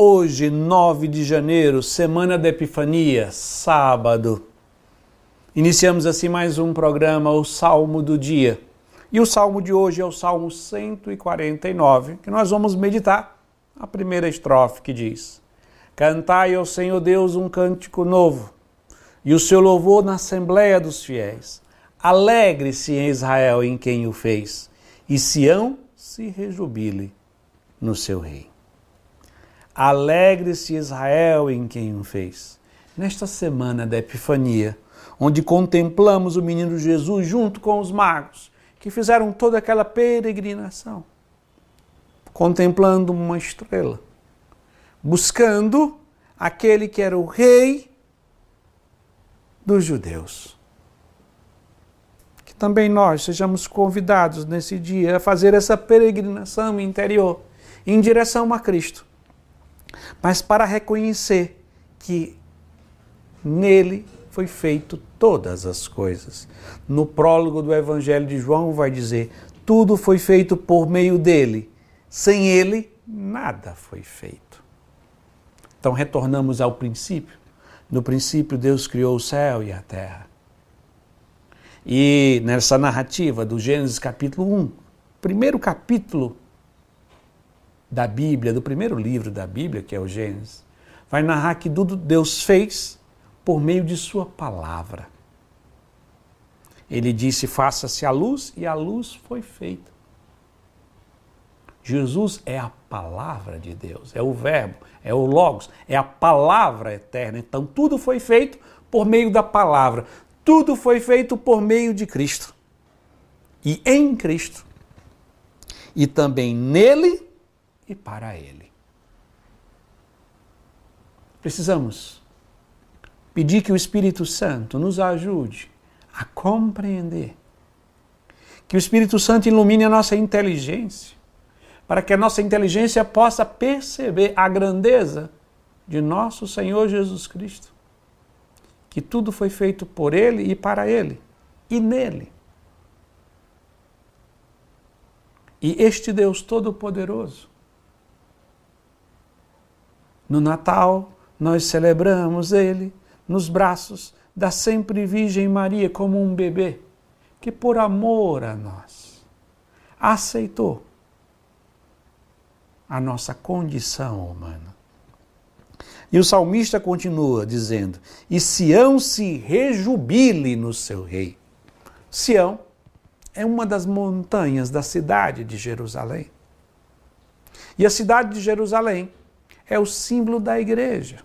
Hoje, 9 de janeiro, semana da Epifania, sábado. Iniciamos assim mais um programa, o Salmo do Dia. E o salmo de hoje é o Salmo 149, que nós vamos meditar a primeira estrofe que diz: Cantai ao Senhor Deus um cântico novo, e o seu louvor na Assembleia dos Fiéis. Alegre-se em Israel em quem o fez, e Sião se rejubile no seu rei. Alegre-se Israel em quem o fez. Nesta semana da Epifania, onde contemplamos o menino Jesus junto com os magos, que fizeram toda aquela peregrinação, contemplando uma estrela, buscando aquele que era o rei dos judeus. Que também nós sejamos convidados nesse dia a fazer essa peregrinação interior em direção a Cristo mas para reconhecer que nele foi feito todas as coisas. No prólogo do Evangelho de João vai dizer: tudo foi feito por meio dele. Sem ele, nada foi feito. Então retornamos ao princípio. No princípio, Deus criou o céu e a terra. E nessa narrativa do Gênesis capítulo 1, primeiro capítulo da Bíblia, do primeiro livro da Bíblia, que é o Gênesis, vai narrar que tudo Deus fez por meio de Sua palavra. Ele disse: Faça-se a luz, e a luz foi feita. Jesus é a palavra de Deus, é o Verbo, é o Logos, é a palavra eterna. Então, tudo foi feito por meio da palavra, tudo foi feito por meio de Cristo. E em Cristo. E também nele e para Ele. Precisamos pedir que o Espírito Santo nos ajude a compreender, que o Espírito Santo ilumine a nossa inteligência, para que a nossa inteligência possa perceber a grandeza de nosso Senhor Jesus Cristo, que tudo foi feito por Ele e para Ele e nele. E este Deus Todo-Poderoso no Natal, nós celebramos ele nos braços da sempre Virgem Maria como um bebê que, por amor a nós, aceitou a nossa condição humana. E o salmista continua dizendo: E Sião se rejubile no seu rei. Sião é uma das montanhas da cidade de Jerusalém. E a cidade de Jerusalém é o símbolo da igreja.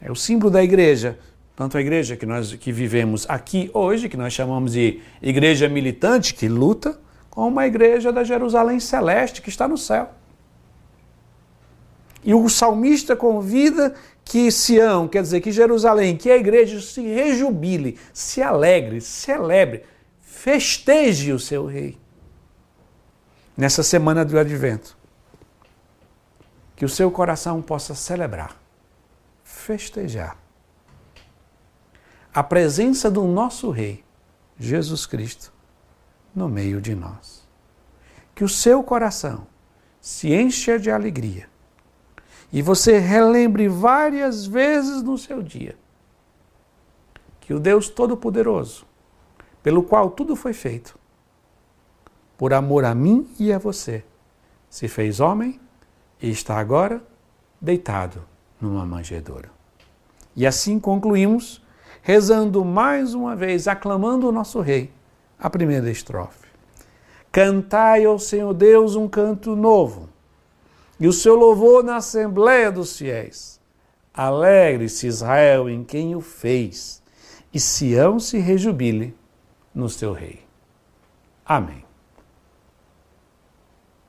É o símbolo da igreja. Tanto a igreja que nós que vivemos aqui hoje, que nós chamamos de igreja militante, que luta, como a igreja da Jerusalém celeste, que está no céu. E o salmista convida que Sião, quer dizer, que Jerusalém, que a igreja se rejubile, se alegre, celebre, festeje o seu rei. Nessa semana do advento que o seu coração possa celebrar, festejar a presença do nosso Rei, Jesus Cristo, no meio de nós. Que o seu coração se encha de alegria e você relembre várias vezes no seu dia que o Deus Todo-Poderoso, pelo qual tudo foi feito, por amor a mim e a você, se fez homem e está agora deitado numa manjedoura. E assim concluímos, rezando mais uma vez, aclamando o nosso Rei, a primeira estrofe. Cantai ao Senhor Deus um canto novo, e o seu louvor na Assembleia dos Fiéis. Alegre-se Israel em quem o fez, e Sião se rejubile no seu Rei. Amém.